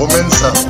Comenzamos.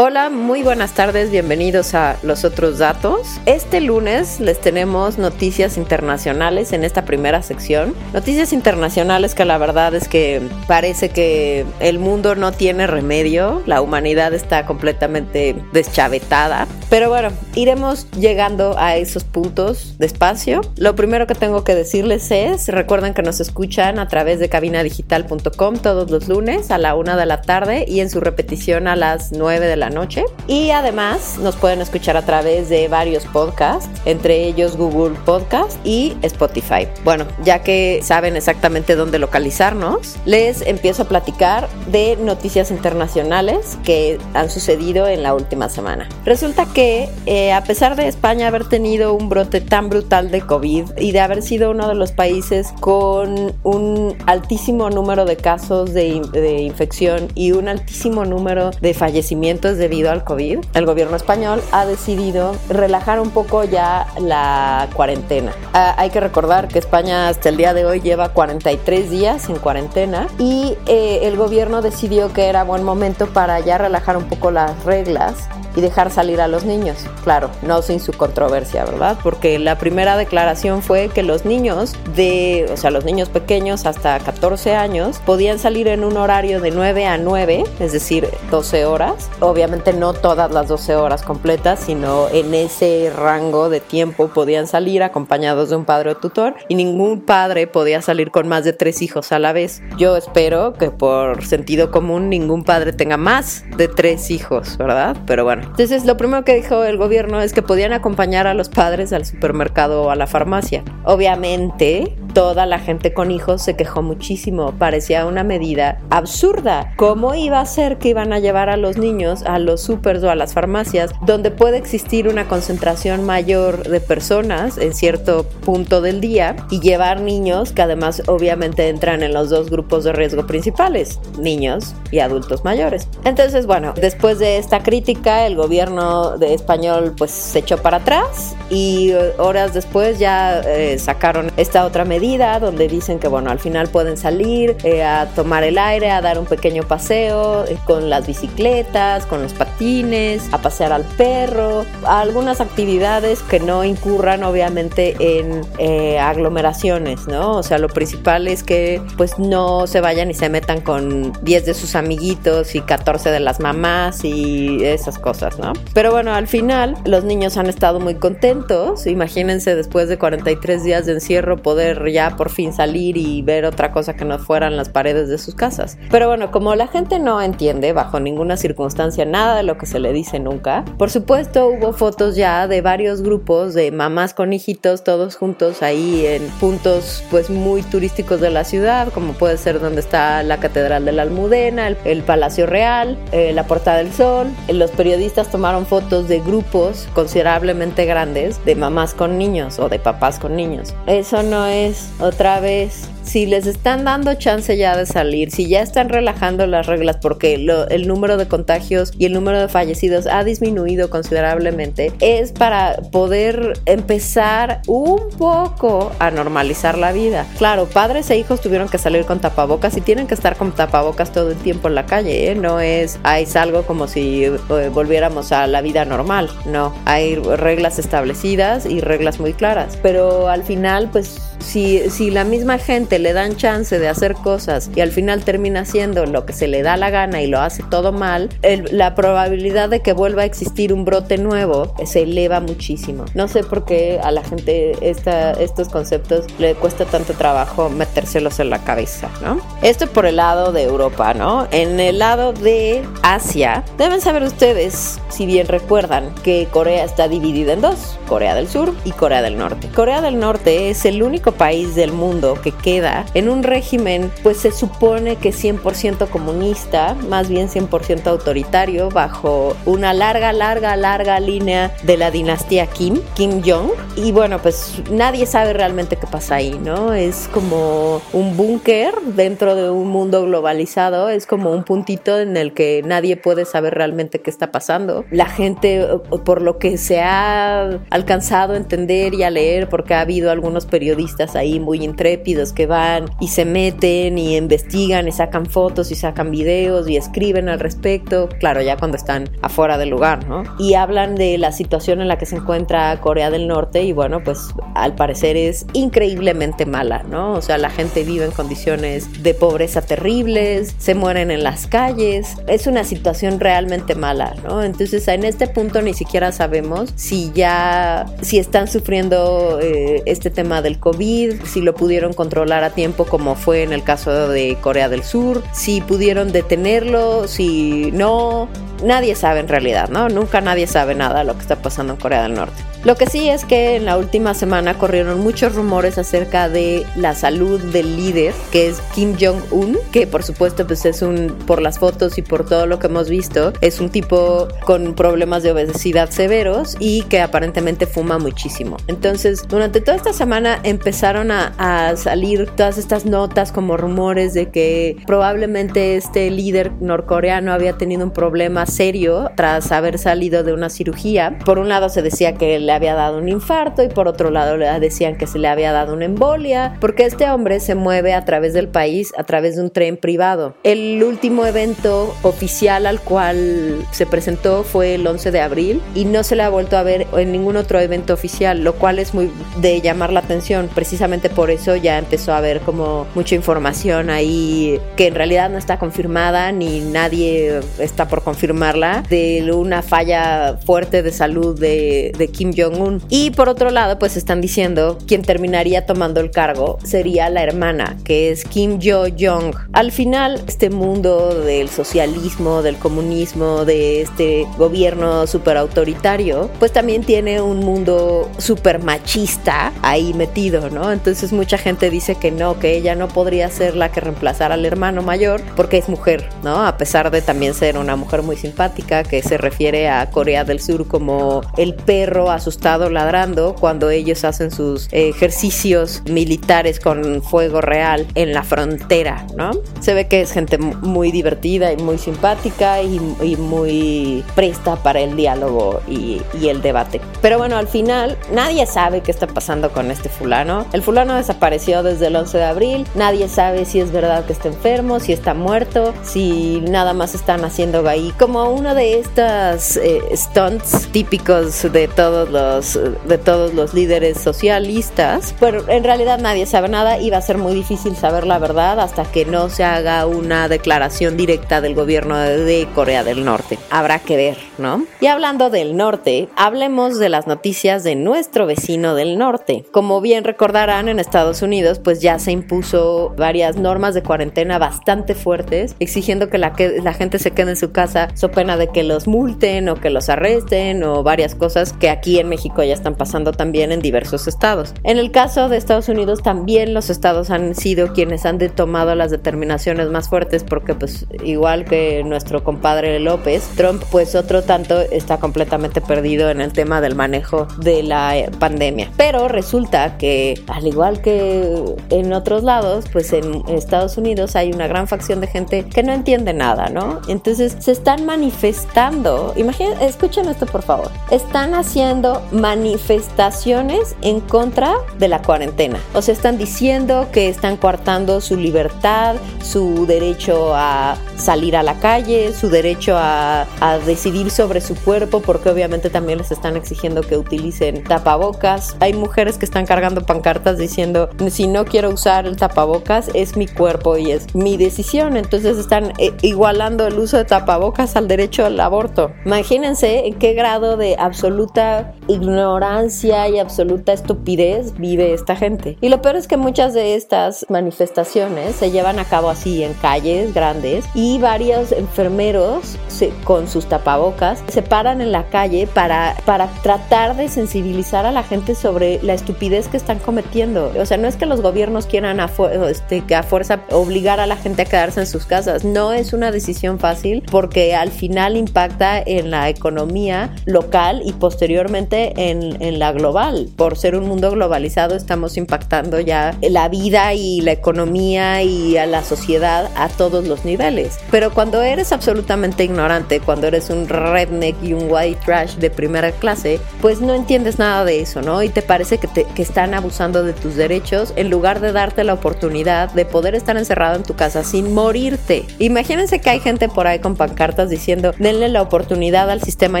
Hola, muy buenas tardes, bienvenidos a Los Otros Datos. Este lunes les tenemos noticias internacionales en esta primera sección. Noticias internacionales que la verdad es que parece que el mundo no tiene remedio, la humanidad está completamente deschavetada. Pero bueno, iremos llegando a esos puntos despacio. Lo primero que tengo que decirles es, recuerden que nos escuchan a través de cabinadigital.com todos los lunes a la una de la tarde y en su repetición a las 9 de la noche. Y además nos pueden escuchar a través de varios podcasts, entre ellos Google Podcast y Spotify. Bueno, ya que saben exactamente dónde localizarnos, les empiezo a platicar de noticias internacionales que han sucedido en la última semana. Resulta que eh, a pesar de España haber tenido un brote tan brutal de COVID y de haber sido uno de los países con un altísimo número de casos de, de infección y un altísimo número de fallecimientos debido al COVID, el gobierno español ha decidido relajar un poco ya la cuarentena. Ah, hay que recordar que España hasta el día de hoy lleva 43 días en cuarentena y eh, el gobierno decidió que era buen momento para ya relajar un poco las reglas y dejar salir a los niños. Claro, no sin su controversia, ¿verdad? Porque la primera declaración fue que los niños de, o sea, los niños pequeños hasta 14 años podían salir en un horario de 9 a 9, es decir, 12 horas. Obviamente no todas las 12 horas completas, sino en ese rango de tiempo podían salir acompañados de un padre o tutor y ningún padre podía salir con más de tres hijos a la vez. Yo espero que por sentido común ningún padre tenga más de tres hijos, ¿verdad? Pero bueno, entonces, lo primero que dijo el gobierno es que podían acompañar a los padres al supermercado o a la farmacia. Obviamente, toda la gente con hijos se quejó muchísimo. Parecía una medida absurda. ¿Cómo iba a ser que iban a llevar a los niños a los supers o a las farmacias donde puede existir una concentración mayor de personas en cierto punto del día y llevar niños que además obviamente entran en los dos grupos de riesgo principales, niños y adultos mayores? Entonces, bueno, después de esta crítica, el gobierno de español pues se echó para atrás y horas después ya eh, sacaron esta otra medida donde dicen que bueno, al final pueden salir eh, a tomar el aire, a dar un pequeño paseo eh, con las bicicletas, con los patines, a pasear al perro, algunas actividades que no incurran obviamente en eh, aglomeraciones, ¿no? O sea, lo principal es que pues no se vayan y se metan con 10 de sus amiguitos y 14 de las mamás y esas cosas, ¿no? Pero bueno, al final los niños han estado muy contentos, imagínense después de 43 días de encierro poder ya por fin salir y ver otra cosa que no fueran las paredes de sus casas. Pero bueno, como la gente no entiende bajo ninguna circunstancia nada de lo que se le dice nunca, por supuesto hubo fotos ya de varios grupos de mamás con hijitos todos juntos ahí en puntos pues muy turísticos de la ciudad, como puede ser donde está la Catedral de la Almudena, el, Palacio Real, eh, la Puerta del Sol. Los periodistas tomaron fotos de grupos considerablemente grandes de mamás con niños o de papás con niños. Eso no es otra vez si les están dando chance ya de salir, si ya están relajando las reglas porque el número de contagios y el número de fallecidos ha disminuido considerablemente, es para poder empezar un poco a normalizar la vida. Claro, padres e hijos tuvieron que salir con tapabocas y tienen que estar con tapabocas todo el tiempo en la calle, ¿eh? no es, hay algo como si eh, volviéramos a la vida normal, no, hay reglas establecidas y reglas muy claras, pero al final pues si, si la misma gente le dan chance de hacer cosas y al final termina haciendo lo que se le da la gana y lo hace todo mal, la probabilidad de que vuelva a existir un brote nuevo se eleva muchísimo. No sé por qué a la gente esta, estos conceptos le cuesta tanto trabajo metérselos en la cabeza, ¿no? Esto por el lado de Europa, ¿no? En el lado de Asia, deben saber ustedes, si bien recuerdan, que Corea está dividida en dos, Corea del Sur y Corea del Norte. Corea del Norte es el único país del mundo que queda queda en un régimen, pues se supone que 100% comunista, más bien 100% autoritario, bajo una larga, larga, larga línea de la dinastía Kim, Kim Jong. Y bueno, pues nadie sabe realmente qué pasa ahí, ¿no? Es como un búnker dentro de un mundo globalizado, es como un puntito en el que nadie puede saber realmente qué está pasando. La gente, por lo que se ha alcanzado a entender y a leer, porque ha habido algunos periodistas ahí muy intrépidos que van y se meten y investigan y sacan fotos y sacan videos y escriben al respecto, claro, ya cuando están afuera del lugar, ¿no? Y hablan de la situación en la que se encuentra Corea del Norte y bueno, pues al parecer es increíblemente mala, ¿no? O sea, la gente vive en condiciones de pobreza terribles, se mueren en las calles, es una situación realmente mala, ¿no? Entonces en este punto ni siquiera sabemos si ya, si están sufriendo eh, este tema del COVID, si lo pudieron controlar tiempo como fue en el caso de Corea del Sur, si pudieron detenerlo, si no, nadie sabe en realidad, ¿no? Nunca nadie sabe nada de lo que está pasando en Corea del Norte. Lo que sí es que en la última semana corrieron muchos rumores acerca de la salud del líder, que es Kim Jong-un, que por supuesto pues es un, por las fotos y por todo lo que hemos visto, es un tipo con problemas de obesidad severos y que aparentemente fuma muchísimo. Entonces, durante toda esta semana empezaron a salir todas estas notas como rumores de que probablemente este líder norcoreano había tenido un problema serio tras haber salido de una cirugía. Por un lado se decía que le había dado un infarto y por otro lado le decían que se le había dado una embolia, porque este hombre se mueve a través del país a través de un tren privado. El último evento oficial al cual se presentó fue el 11 de abril y no se le ha vuelto a ver en ningún otro evento oficial, lo cual es muy de llamar la atención. Precisamente por eso ya empezó a haber como mucha información ahí que en realidad no está confirmada ni nadie está por confirmarla de una falla fuerte de salud de, de Kim Jong Jong-un. Y por otro lado, pues están diciendo quien terminaría tomando el cargo sería la hermana, que es Kim Jo-jong. Al final, este mundo del socialismo, del comunismo, de este gobierno súper autoritario, pues también tiene un mundo súper machista ahí metido, ¿no? Entonces mucha gente dice que no, que ella no podría ser la que reemplazara al hermano mayor porque es mujer, ¿no? A pesar de también ser una mujer muy simpática que se refiere a Corea del Sur como el perro asustado ladrando cuando ellos hacen sus ejercicios militares con fuego real en la frontera, ¿no? Se ve que es gente muy divertida y muy simpática y, y muy presta para el diálogo y, y, el debate. Pero bueno, al final nadie sabe qué está pasando con este fulano. El fulano desapareció desde el 11 de abril, nadie sabe si es verdad que está enfermo, si está muerto, si nada más están haciendo ahí como uno de estas eh, stunts típicos de todos los, de todos los líderes socialistas, pero en realidad nadie sabe nada y va a ser muy difícil saber la verdad hasta que no se haga una declaración directa del gobierno de Corea del Norte. Habrá que ver, ¿no? Y hablando del norte, hablemos de las noticias de nuestro vecino del norte. Como bien recordarán, en Estados Unidos pues ya se impuso varias normas de cuarentena bastante fuertes, exigiendo que la, gente se quede en su casa so pena de que los multen o que los arresten o varias cosas que aquí en México ya están pasando también en diversos estados. En el caso de Estados Unidos también los estados han sido quienes han tomado las determinaciones más fuertes porque pues igual que nuestro compadre López, Trump pues otro tanto está completamente perdido en el tema del manejo de la eh, pandemia. Pero resulta que al igual que en otros lados, pues en Estados Unidos hay una gran facción de gente que no entiende nada, ¿no? Entonces se están manifestando, imaginen, escuchen esto por favor, están haciendo manifestaciones en contra de la cuarentena. O sea, están diciendo que están coartando su libertad, su derecho a salir a la calle, su derecho a, a, decidir sobre su cuerpo, porque obviamente también les están exigiendo que utilicen tapabocas. Hay mujeres que están cargando pancartas diciendo, si no quiero usar el tapabocas, es mi cuerpo y es mi decisión. Entonces están eh, igualando el uso de tapabocas al derecho al aborto. Imagínense en qué grado de absoluta ignorancia y absoluta estupidez vive esta gente. Y lo peor es que muchas de estas manifestaciones se llevan a cabo así en calles grandes y varios enfermeros con sus tapabocas se paran en la calle para, para tratar de sensibilizar a la gente sobre la estupidez que están cometiendo. O sea, no es que los gobiernos quieran a, este, a fuerza obligar a la gente a quedarse en sus casas. No es una decisión fácil porque al final impacta en la economía local y posteriormente en, en la global. Por ser un mundo globalizado estamos impactando ya la vida y la economía y a la sociedad a todos los niveles. Pero cuando eres absolutamente ignorante, cuando eres un redneck y un white trash de primera clase, pues no entiendes nada de eso, ¿no? Y te parece que, te, que están abusando de tus derechos en lugar de darte la oportunidad de poder estar encerrado en tu casa sin morirte. Imagínense que hay gente por ahí con pancartas diciendo, denle la oportunidad al sistema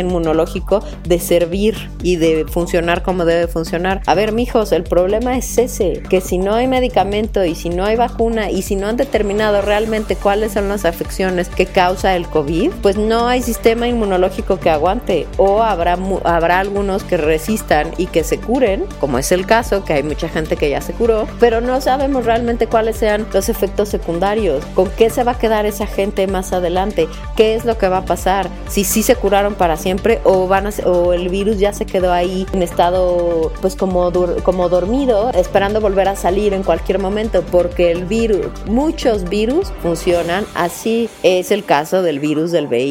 inmunológico de servir y de funcionar como debe funcionar. A ver, mijos, el problema es ese, que si no hay medicamento y si no hay vacuna y si no han determinado realmente cuáles son las afecciones que causa el COVID, pues no hay sistema inmunológico que aguante o habrá, habrá algunos que resistan y que se curen, como es el caso, que hay mucha gente que ya se curó, pero no sabemos realmente cuáles sean los efectos secundarios, con qué se va a quedar esa gente más adelante, qué es lo que va a pasar, si sí se curaron para siempre o, van o el virus ya se quedó ahí en estado pues como, como dormido, esperando volver a salir en cualquier momento, porque el virus, muchos virus funcionan así. Es el caso del virus del VIH.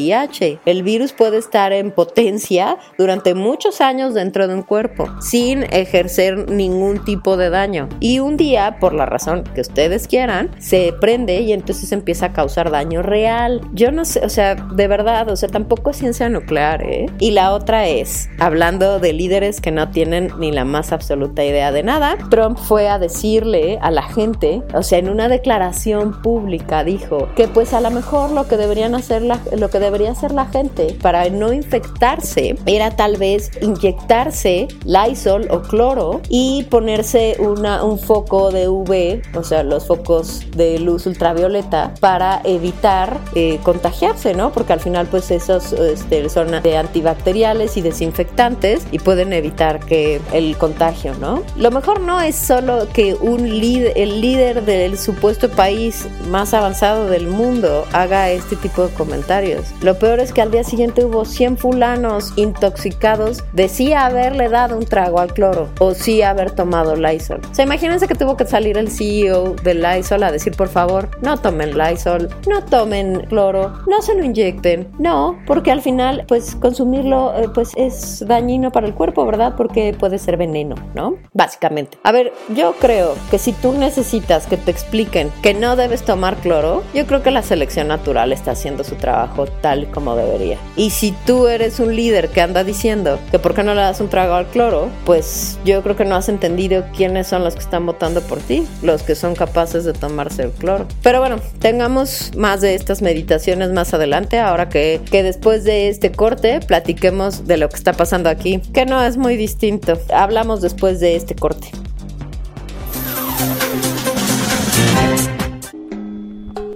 El virus puede estar en potencia durante muchos años dentro de un cuerpo sin ejercer ningún tipo de daño. Y un día, por la razón que ustedes quieran, se prende y entonces empieza a causar daño real. Yo no sé, o sea, de verdad, o sea, tampoco es ciencia nuclear, ¿eh? Y la otra es, hablando de líderes que no tienen ni la más absoluta idea de nada, Trump fue a decirle a la gente, o sea, en una declaración pública dijo que pues a lo mejor lo que deberían hacer la, lo que debería hacer la gente para no infectarse era tal vez inyectarse Lysol o cloro y ponerse una, un foco de UV, o sea, los focos de luz ultravioleta para evitar eh, contagiarse, ¿no? Porque al final pues esos este, son de antibacteriales y desinfectantes y pueden evitar que el contagio, ¿no? Lo mejor no es solo que un líder, el líder del supuesto país más avanzado del mundo haga este tipo de comentarios. Lo peor es que al día siguiente hubo 100 fulanos intoxicados de sí haberle dado un trago al cloro o sí haber tomado Lysol. O sea, imagínense que tuvo que salir el CEO de Lysol a decir, por favor, no tomen Lysol, no tomen cloro, no se lo inyecten. No, porque al final, pues consumirlo, eh, pues es dañino para el cuerpo, ¿verdad? Porque puede ser veneno, ¿no? Básicamente. A ver, yo creo que si tú necesitas que te expliquen que no debes tomar cloro, yo creo que la selección natural está haciendo su trabajo tal como debería. Y si tú eres un líder que anda diciendo que por qué no le das un trago al cloro, pues yo creo que no has entendido quiénes son los que están votando por ti, los que son capaces de tomarse el cloro. Pero bueno, tengamos más de estas meditaciones más adelante, ahora que, que después de este corte platiquemos de lo que está pasando aquí, que no es muy distinto. Hablamos después de este corte.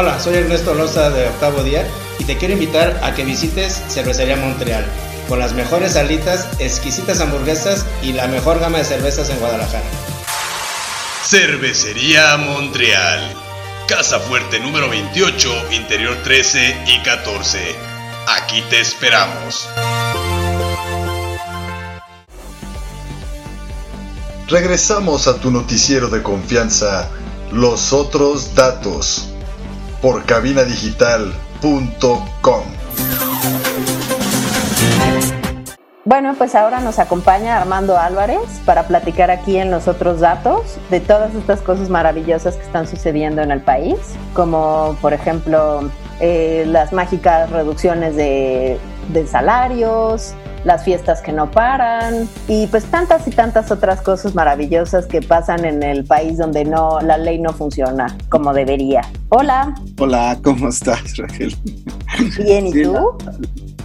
Hola, soy Ernesto Loza de Octavo Día y te quiero invitar a que visites Cervecería Montreal, con las mejores alitas, exquisitas hamburguesas y la mejor gama de cervezas en Guadalajara. Cervecería Montreal, Casa Fuerte número 28, Interior 13 y 14. Aquí te esperamos. Regresamos a tu noticiero de confianza, Los Otros Datos, por cabinadigital.com. Bueno, pues ahora nos acompaña Armando Álvarez para platicar aquí en Los Otros Datos de todas estas cosas maravillosas que están sucediendo en el país, como por ejemplo eh, las mágicas reducciones de, de salarios, las fiestas que no paran y pues tantas y tantas otras cosas maravillosas que pasan en el país donde no la ley no funciona como debería. Hola. Hola, ¿cómo estás, Raquel? Bien, ¿y tú?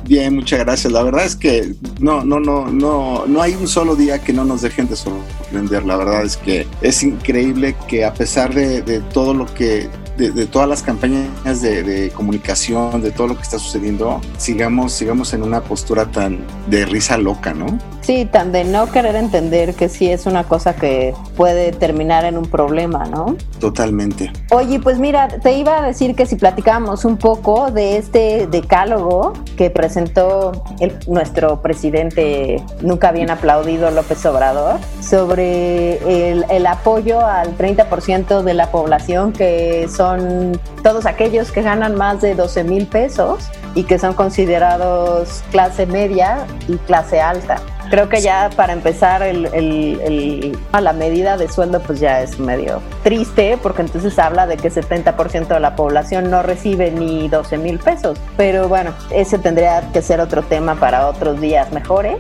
Bien, muchas gracias. La verdad es que no, no, no, no, no hay un solo día que no nos dejen de sorprender. La verdad es que es increíble que a pesar de, de todo lo que de, todas las campañas de, comunicación, de todo lo que está sucediendo, sigamos, sigamos en una postura tan de risa loca, ¿no? Sí, tan de no querer entender que sí es una cosa que puede terminar en un problema, ¿no? Totalmente. Oye, pues mira, te iba a decir que si platicamos un poco de este decálogo que presentó nuestro presidente nunca bien aplaudido López Obrador sobre el, el apoyo al 30% de la población que son son todos aquellos que ganan más de 12 mil pesos y que son considerados clase media y clase alta creo que ya para empezar el, el, la medida de sueldo pues ya es medio triste porque entonces habla de que 70% de la población no recibe ni 12 mil pesos. Pero bueno, ese tendría que ser otro tema para otros días mejores.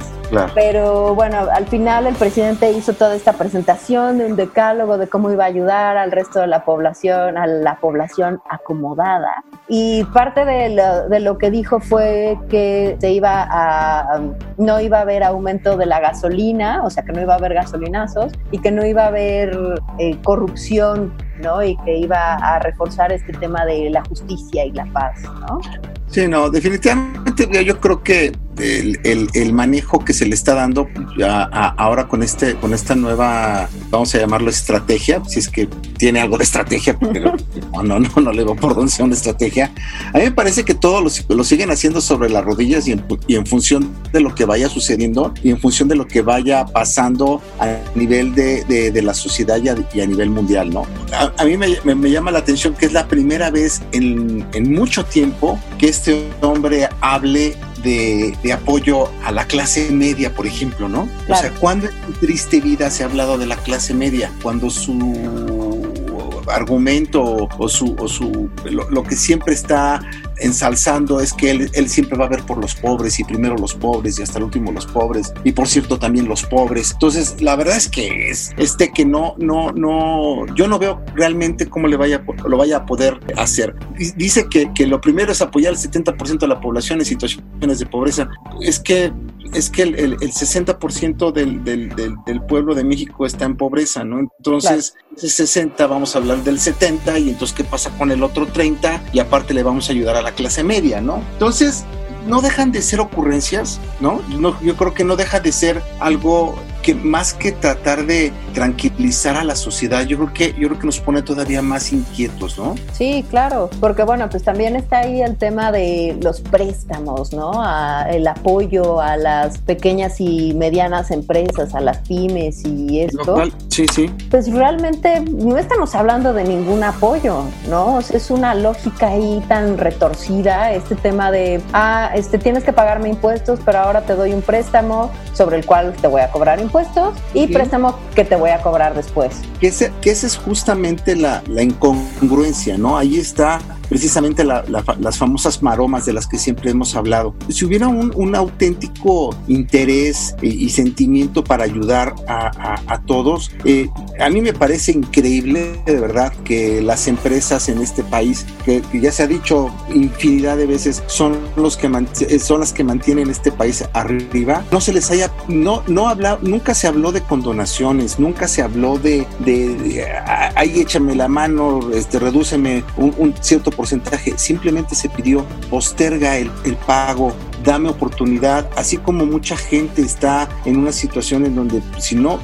Pero bueno, al final el presidente hizo toda esta presentación de un decálogo de cómo iba a ayudar al resto de la población, a la población acomodada. Y parte de lo, de lo que dijo fue que se iba a, no iba a haber aumento de la gasolina, o sea, que no iba a haber gasolinazos y que no iba a haber eh, corrupción, ¿no? Y que iba a reforzar este tema de la justicia y la paz, ¿no? Sí, no, definitivamente yo creo que el, el, manejo que se le está dando ya ahora con este con esta nueva vamos a llamarlo estrategia si es que tiene algo de estrategia pero no no no, no le veo por dónde sea una estrategia. A mí me parece que todo lo, lo siguen haciendo sobre las rodillas y en, y en, función de lo que vaya sucediendo y en función de lo que vaya pasando a nivel de, de, la sociedad y a, nivel mundial no a, mí me, me, llama la atención que es la primera vez en, en mucho tiempo que este hombre hable de, apoyo a la clase media, por ejemplo, ¿no? O sea, ¿cuándo en tu triste vida se ha hablado de la clase media? Cuando su argumento o su, o su lo, que siempre está ensalzando es que él, él, siempre va a ver por los pobres y primero los pobres y hasta el último los pobres y por cierto también los pobres. Entonces, la verdad es que es este que no, no, no, yo no veo realmente cómo le vaya, lo vaya a poder hacer. Dice que, que lo primero es apoyar al 70% de la población en situaciones de pobreza. Es que es que el, el, 60% del, del, del, pueblo de México está en pobreza, ¿no? Entonces, ese 60 vamos a hablar del 70 y entonces, ¿qué pasa con el otro 30? Y aparte le vamos a ayudar a la clase media, ¿no? Entonces, no dejan de ser ocurrencias, ¿no? ¿no? Yo creo que no deja de ser algo que más que tratar de tranquilizar a la sociedad, yo creo que yo creo que nos pone todavía más inquietos, ¿no? Sí, claro, porque bueno, pues también está ahí el tema de los préstamos, ¿no? el apoyo a las pequeñas y medianas empresas, a las pymes y esto. sí, sí. Pues realmente no estamos hablando de ningún apoyo, ¿no? es una lógica ahí tan retorcida, este tema de, ah, este tienes que pagarme impuestos, pero ahora te doy un préstamo sobre el cual te voy a cobrar impuestos y préstamo que te voy a cobrar después. Que, que esa es justamente la, la incongruencia, ¿no? Ahí está precisamente las famosas maromas de las que siempre hemos hablado. Si hubiera un, auténtico interés y, sentimiento para ayudar a, todos, eh, a mí me parece increíble de verdad que las empresas en este país, que, ya se ha dicho infinidad de veces, son, los que son las que mantienen este país arriba, no se les haya, no, no habla, nunca se habló de condonaciones, nunca se habló de, de, ahí échame la mano, este, redúceme un, un cierto porcentaje, simplemente se pidió posterga el, el pago dame oportunidad, así como mucha gente está en una situación en donde si no,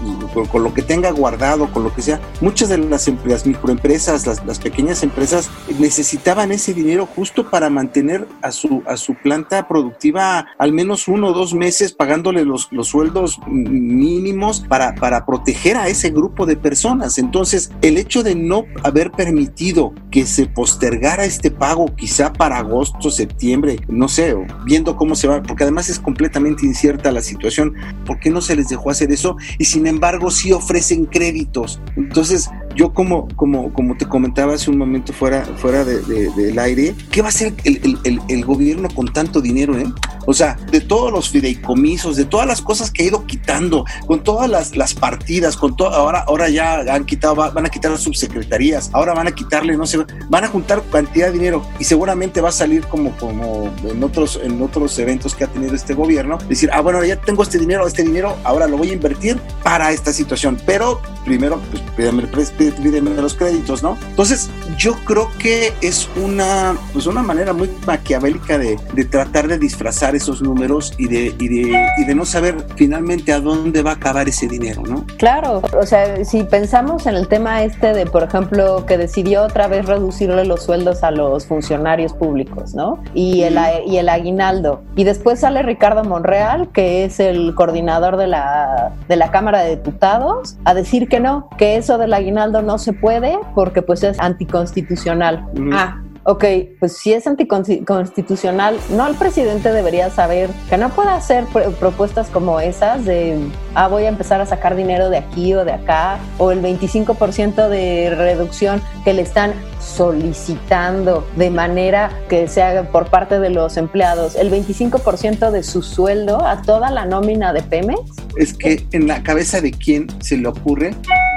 con, lo que tenga guardado, con lo que sea, muchas de las, las microempresas, las, las, pequeñas empresas necesitaban ese dinero justo para mantener a su, a su planta productiva al menos uno o dos meses pagándole los, los sueldos mínimos para, para proteger a ese grupo de personas. Entonces, el hecho de no haber permitido que se postergara este pago quizá para agosto, septiembre, no sé, viendo cómo se va, porque además es completamente incierta la situación, ¿por qué no se les dejó hacer eso? Y sin embargo sí ofrecen créditos. Entonces, yo como, como, como te comentaba hace un momento fuera, fuera de, del aire, ¿qué va a hacer el, el, el, gobierno con tanto dinero? Eh? O sea, de todos los fideicomisos, de todas las cosas que ha ido quitando, con todas las, las partidas, con todo, ahora, ahora ya han quitado, van a quitar las subsecretarías, ahora van a quitarle, no sé, van a juntar cantidad de dinero y seguramente va a salir como, como en otros, en otros eventos que ha tenido este gobierno, decir, ah, bueno, ya tengo este dinero, este dinero, ahora lo voy a invertir para esta situación, pero primero, pues pídeme, pídeme los créditos, ¿no? Entonces, yo creo que es una, pues una manera muy maquiavélica de, de tratar de disfrazar esos números y de, y de, y de no saber finalmente a dónde va a acabar ese dinero, ¿no? Claro, o sea, si pensamos en el tema este de, por ejemplo, que decidió otra vez reducirle los sueldos a los funcionarios públicos, ¿no? Y el, y el aguinaldo. Y después sale Ricardo Monreal, que es el coordinador de la, de la Cámara de Diputados, a decir que no, que eso del aguinaldo no se puede porque pues es anticonstitucional. Ah, ok, pues si es anticonstitucional, no el presidente debería saber que no puede hacer propuestas como esas de, ah, voy a empezar a sacar dinero de aquí o de acá, o el 25% de reducción que le están solicitando de manera que sea por parte de los empleados el 25% de su sueldo a toda la nómina de Pemex? Es que en la cabeza de quién se le ocurre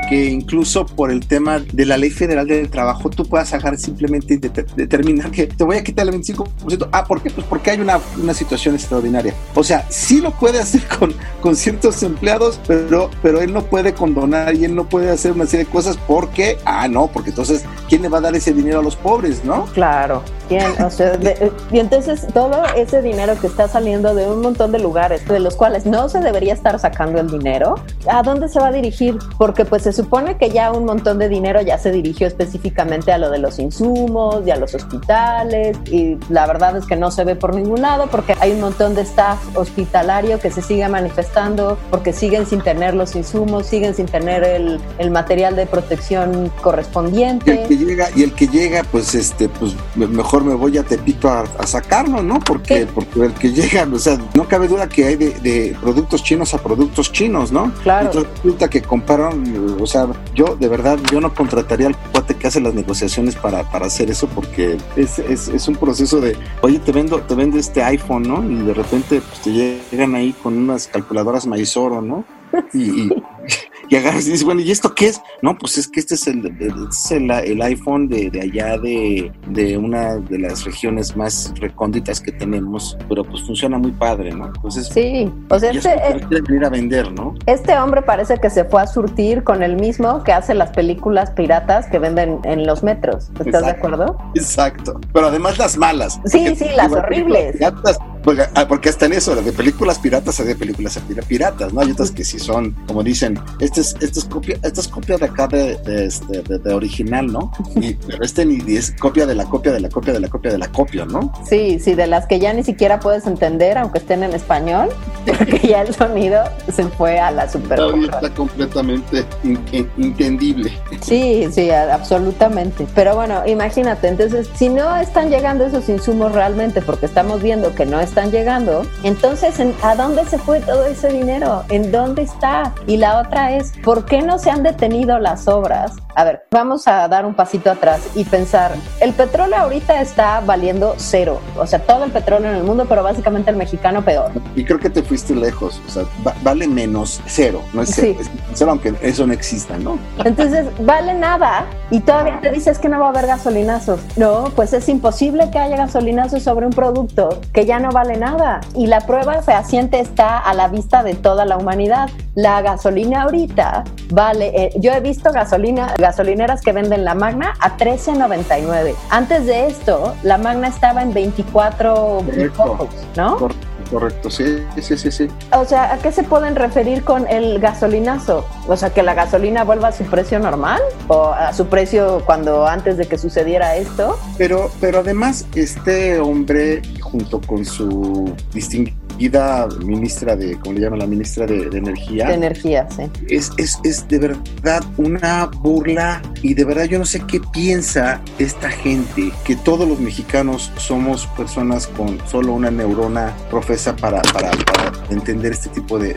que incluso por el tema de la ley federal del trabajo tú puedas agarrar simplemente y determinar que te voy a quitar el 25%. Ah, ¿por qué? Pues porque hay una, una situación extraordinaria. O sea, sí lo puede hacer con, con ciertos empleados, pero, pero él no puede condonar y él no puede hacer una serie de cosas porque, ah, no, porque entonces, ¿quién le va a dar ese dinero a los pobres, no? Claro. ¿Quién? O sea, y entonces todo ese dinero que está saliendo de un montón de lugares, de los cuales no se debería estar sacando el dinero, ¿a dónde se va a dirigir? Porque pues se supone que ya un montón de dinero ya se dirigió específicamente a lo de los insumos y a los hospitales y la verdad es que no se ve por ningún lado porque hay un montón de staff hospitalario que se sigue manifestando porque siguen sin tener los insumos, siguen sin tener el, el material de protección correspondiente. Y el que llega, y el que llega pues este, pues mejor me voy a Tepito a, a sacarlo, ¿no? Porque, porque el que llega, o sea, no cabe duda que hay de, de productos chinos a productos chinos, ¿no? Claro. Entonces resulta que compraron, o sea, yo de verdad, yo no contrataría al cuate que hace las negociaciones para, para hacer eso porque es, es, es, un proceso de, oye, te vendo, te vendo este iPhone, ¿no? Y de repente pues, te llegan ahí con unas calculadoras Maizoro, ¿no? Y, y, y agarras y dices, bueno, ¿y esto qué es? No, pues es que este es el, es el, el iPhone de, de allá de, de, una de las regiones más recónditas que tenemos, pero pues funciona muy padre, ¿no? Entonces, sí, o sea, este, venir a vender, ¿no? Este hombre parece que se fue a surtir con el mismo que hace las películas piratas que venden en los metros. ¿Estás Exacto. de acuerdo? Exacto, pero además las malas. Sí, sí, las horribles. Piratas, porque, porque, hasta en eso, de películas piratas de películas piratas, ¿no? Hay otras que sí son, como dicen, este es, este es copia, esta es copia de acá de, de, este, de, de original, ¿no? Y, pero este ni es copia de la copia de la copia de la copia de la copia, ¿no? Sí, sí, de las que ya ni siquiera puedes entender, aunque estén en español, porque ya el sonido se fue a la super. Está completamente in, in, entendible. Sí, sí, absolutamente. Pero bueno, imagínate, entonces, si no están llegando esos insumos realmente, porque estamos viendo que no están llegando, entonces, ¿a dónde se fue todo ese dinero? ¿En dónde está? Y la otra es, ¿por qué no se han detenido las obras? A ver, vamos a dar un pasito atrás y pensar, el petróleo ahorita está valiendo cero, o sea, todo el petróleo en el mundo, pero básicamente el mexicano peor. Y creo que te fuiste lejos, o sea, va, vale menos cero, no es cero, sí. es cero aunque eso no exista, ¿no? Entonces, vale nada y todavía te dices que no va a haber gasolinazos. No, pues es imposible que haya gasolinazos sobre un producto que ya no vale vale nada. Y la prueba fehaciente está a la vista de toda la humanidad. La gasolina ahorita vale, eh, yo he visto gasolina, gasolineras que venden la Magna a 13.99. Antes de esto, la Magna estaba en 24 ¿no? Correcto, sí, sí, sí, sí. O sea, ¿a qué se pueden referir con el gasolinazo? O sea, que la gasolina vuelva a su precio normal o a su precio cuando antes de que sucediera esto. Pero, pero además, este hombre, junto con su do ministra de, ¿cómo le llaman? La ministra de, Energía. De Energía, sí. Es, es, es, de verdad una burla y de verdad yo no sé qué piensa esta gente, que todos los mexicanos somos personas con solo una neurona profesa para, para, para entender este tipo de,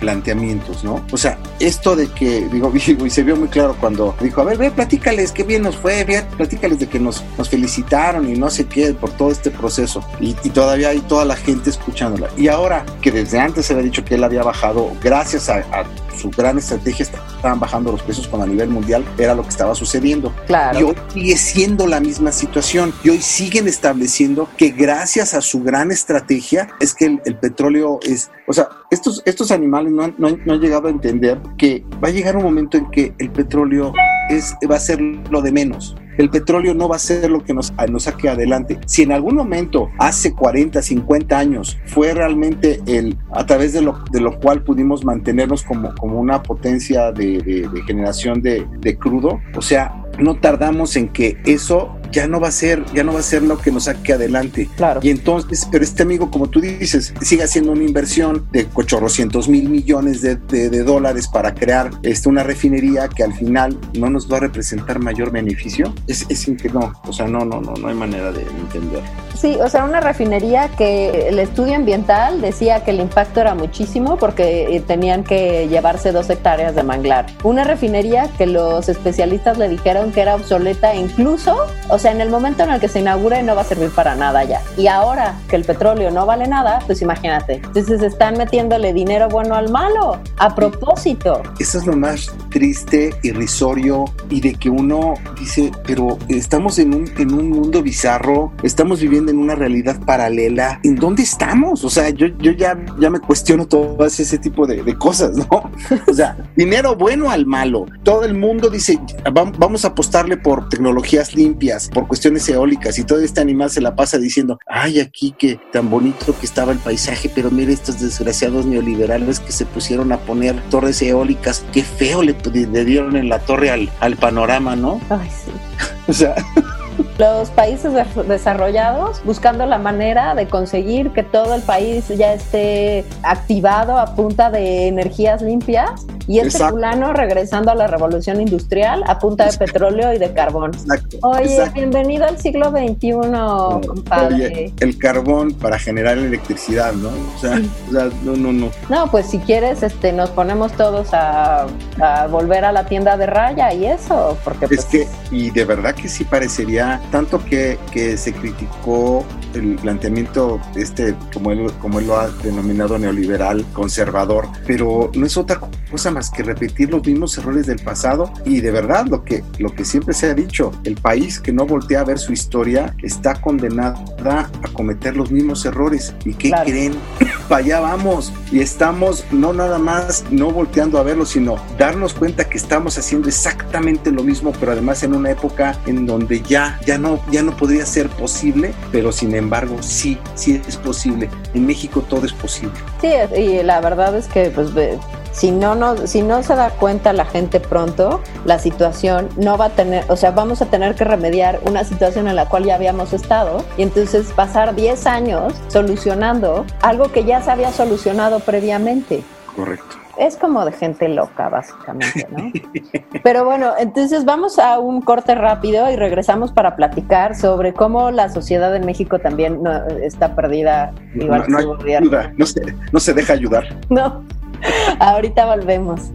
planteamientos, ¿no? O sea, esto de que, digo, y se vio muy claro cuando dijo, a ver, ve, platícales qué bien nos fue, ve, platícales de que nos, nos felicitaron y no sé qué por todo este proceso. Y, y todavía hay toda la gente escuchándola. Y ahora que desde antes se había dicho que él había bajado, gracias a, su gran estrategia, estaban bajando los precios cuando a nivel mundial era lo que estaba sucediendo. Claro. Y hoy sigue siendo la misma situación. Y hoy siguen estableciendo que gracias a su gran estrategia es que el, petróleo es, o sea, estos, estos animales no han, no han llegado a entender que va a llegar un momento en que el petróleo es, va a ser lo de menos el petróleo no va a ser lo que nos, nos saque adelante. Si en algún momento, hace 40, 50 años, fue realmente el, a través de lo, de lo cual pudimos mantenernos como, como una potencia de, generación de, crudo, o sea, no tardamos en que eso ya no va a ser, ya no va a ser lo que nos saque adelante. Claro. Y entonces, pero este amigo, como tú dices, sigue haciendo una inversión de 800 mil millones de, dólares para crear este, una refinería que al final no nos va a representar mayor beneficio. Es, es no, o sea, no, no, no, no hay manera de entender. Sí, o sea, una refinería que el estudio ambiental decía que el impacto era muchísimo porque eh, tenían que llevarse dos hectáreas de manglar. Una refinería que los especialistas le dijeron que era obsoleta incluso, o sea, en el momento en el que se inaugure no va a servir para nada ya. Y ahora que el petróleo no vale nada, pues imagínate. Entonces están metiéndole dinero bueno al malo, a propósito. Eso es lo más triste, irrisorio y de que uno dice, pero estamos en un, en un mundo bizarro, estamos viviendo en una realidad paralela. ¿En dónde estamos? O sea, yo, yo ya, ya me cuestiono todo ese tipo de, de cosas, ¿no? O sea, dinero bueno al malo. Todo el mundo dice, vamos a apostarle por tecnologías limpias, por cuestiones eólicas y todo este animal se la pasa diciendo, ay, aquí que tan bonito que estaba el paisaje, pero mire estos desgraciados neoliberales que se pusieron a poner torres eólicas, qué feo le, le dieron en la torre al, al panorama, ¿no? Ay, sí. o sea... los países desarrollados buscando la manera de conseguir que todo el país ya esté activado a punta de energías limpias y este fulano regresando a la revolución industrial a punta de petróleo y de carbón. Oye, bienvenido al siglo XXI, compadre. el carbón para generar electricidad, ¿no? O sea, no, no, no. No, pues si quieres, este, nos ponemos todos a, volver a la tienda de raya y eso, porque es pues, que, y de verdad que sí parecería tanto que, que se criticó el planteamiento este, como él, como él lo ha denominado neoliberal, conservador, pero no es otra cosa más que repetir los mismos errores del pasado y de verdad lo que, lo que siempre se ha dicho, el país que no voltea a ver su historia está condenada a cometer los mismos errores. ¿Y qué creen? Para allá vamos y estamos no nada más no volteando a verlo, sino darnos cuenta que estamos haciendo exactamente lo mismo, pero además en una época en donde ya, ya, no, ya no podría ser posible, pero sin embargo sí, sí es posible. En México todo es posible. Sí, y la verdad es que pues si no, no, si no se da cuenta la gente pronto, la situación no va a tener, o sea, vamos a tener que remediar una situación en la cual ya habíamos estado y entonces pasar 10 años solucionando algo que ya se había solucionado previamente. Correcto es como de gente loca, básicamente, ¿no? Pero bueno, entonces vamos a un corte rápido y regresamos para platicar sobre cómo la sociedad en México también está perdida. Igual no, no, se, no se deja ayudar. No. Ahorita volvemos.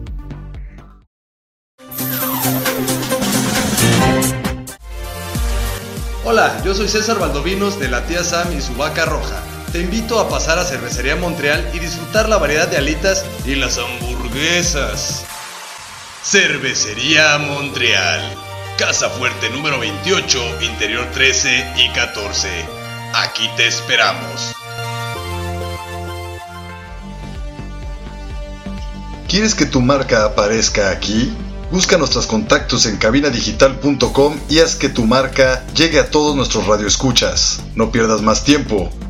Hola, yo soy César Valdovinos de la tía Sam y su vaca roja te invito a pasar a Cervecería Montreal y disfrutar la variedad de alitas y las hamburguesas. Cervecería Montreal. Casa Fuerte número 28, Interior 13 y 14. Aquí te esperamos. ¿Quieres que tu marca aparezca aquí? Busca nuestros contactos en cabinadigital.com y haz que tu marca llegue a todos nuestros radioescuchas. No pierdas más tiempo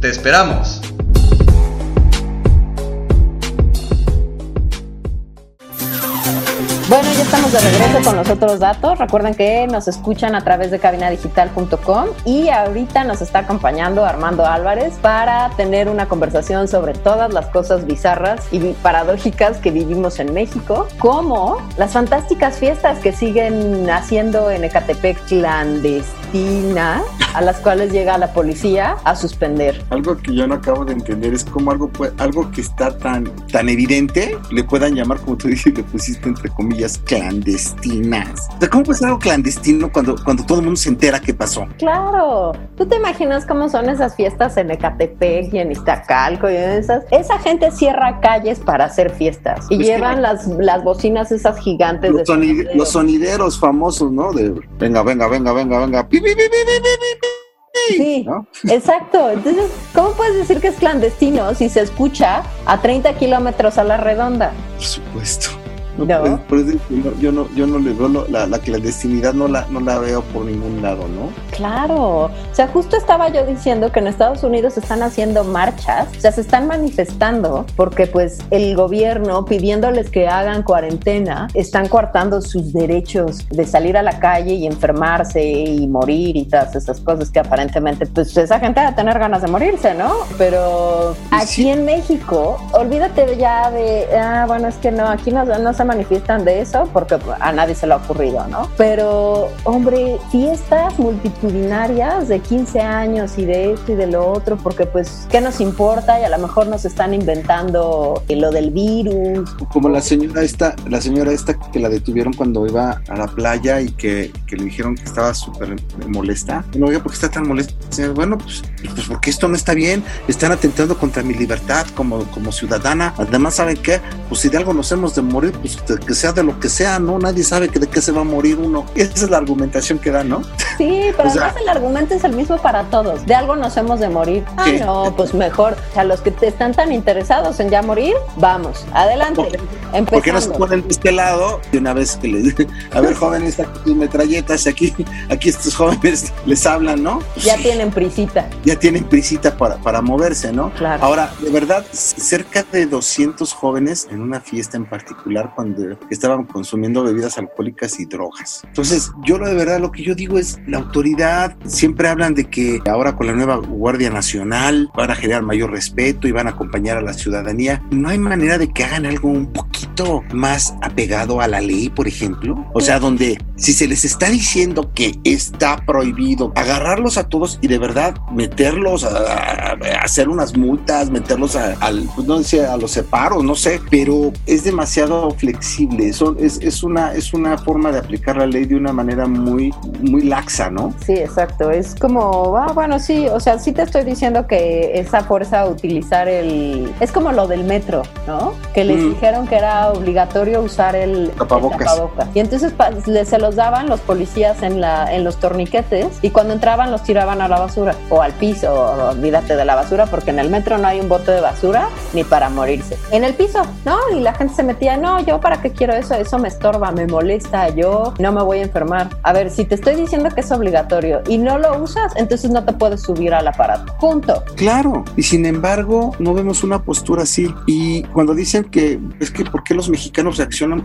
Te esperamos. Ya estamos de regreso con los otros datos. Recuerden que nos escuchan a través de cabinadigital.com y ahorita nos está acompañando Armando Álvarez para tener una conversación sobre todas las cosas bizarras y paradójicas que vivimos en México, como las fantásticas fiestas que siguen haciendo en Ecatepec clandestina, a las cuales llega la policía a suspender. Algo que yo no acabo de entender es cómo algo, puede- algo que está tan, tan evidente le puedan llamar, como tú dijiste, le pusiste entre comillas, clandestinas. ¿Cómo puede ser algo clandestino cuando, cuando todo el mundo se entera qué pasó? Claro. ¿Tú te imaginas cómo son esas fiestas en Ecatepec y en Iztacalco y en esas? Esa gente cierra calles para hacer fiestas y llevan las, las bocinas esas gigantes. Los, de sonideros. los sonideros famosos, ¿no? De venga, venga, venga, venga, venga. ¡Pi, pi, pi, Sí, exacto. Entonces, ¿cómo puedes decir que es clandestino si se escucha a 30 kilómetros a la redonda? Por supuesto. No. por- por eso yo no, yo no, yo no le veo lo- la, la clandestinidad, no la, no la veo por ningún lado, ¿no? Claro, o sea, justo estaba yo diciendo que en Estados Unidos están haciendo marchas, o sea, se están manifestando porque pues el gobierno pidiéndoles que hagan cuarentena, están coartando sus derechos de salir a la calle y enfermarse y morir y todas esas cosas que aparentemente pues esa gente va a tener ganas de morirse, ¿no? Pero aquí Sí. en México, olvídate ya de, ah, bueno, es que no, aquí no, no se manifiestan de eso porque a nadie se le ha ocurrido, ¿no? Pero, hombre, fiestas multitudinarias de 15 años y de esto y de lo otro, porque pues, ¿qué nos importa? Y a lo mejor nos están inventando lo del virus. Como la señora esta, la señora esta que la detuvieron cuando iba a la playa y que, le dijeron que estaba súper molesta. Bueno, oiga, ¿por qué está tan molesta? Bueno, pues, pues porque esto no está bien, están atentando contra mi libertad como, como ciudadana. Además, ¿saben qué? Pues si de algo nos hemos de morir, pues de que sea de lo que sea, ¿no? Nadie sabe que de qué se va a morir uno. Esa es la argumentación que da, ¿no? Sí, pero O sea- además el argumento es el mismo para todos. De algo nos hemos de morir. Ah, no, pues mejor. O sea, los que te están tan interesados en ya morir, vamos, adelante. ¿Por ¿Por qué no se ponen de este lado? Y una vez que les a ver, jóvenes, aquí tus metralletas, aquí, aquí estos jóvenes les hablan, ¿no? Pues Ya tienen prisita. ya tienen prisita para, para moverse, ¿no? Claro. Ahora, de verdad, cerca de 200 jóvenes en una fiesta en particular cuando estaban consumiendo bebidas alcohólicas y drogas. Entonces, yo lo de verdad lo que yo digo es, la autoridad, siempre hablan de que ahora con la nueva Guardia Nacional van a generar mayor respeto y van a acompañar a la ciudadanía. No hay manera de que hagan algo un poquito más apegado a la ley, por ejemplo. O sea, donde si se les está diciendo que está prohibido agarrarlos a todos y de verdad meterlos a, a- a hacer unas multas, meterlos a, al, pues no sé, a los separos, no sé, pero es demasiado flexible. Eso es, es una es una forma de aplicar la ley de una manera muy muy laxa, ¿no? Sí, exacto. Es como, ah, bueno, sí, o sea, sí te estoy diciendo que esa fuerza a utilizar el... Es como lo del metro, ¿no? Que les Mm. dijeron que era obligatorio usar el el Tapabocas. Y entonces le- se los daban los policías en, la, en los torniquetes y cuando entraban los tiraban a la basura o al piso, o olvídate de la basura porque en el metro no hay un bote de basura ni para morirse. En el piso, ¿no? Y la gente se metía, no, yo para qué quiero eso, eso me estorba, me molesta, yo no me voy a enfermar. A ver, si te estoy diciendo que es obligatorio y no lo usas, entonces no te puedes subir al aparato. Punto. Claro, y sin embargo no vemos una postura así. Y cuando dicen que es que por qué los mexicanos